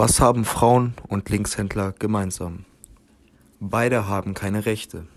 Was haben Frauen und Linkshändler gemeinsam? Beide haben keine Rechte.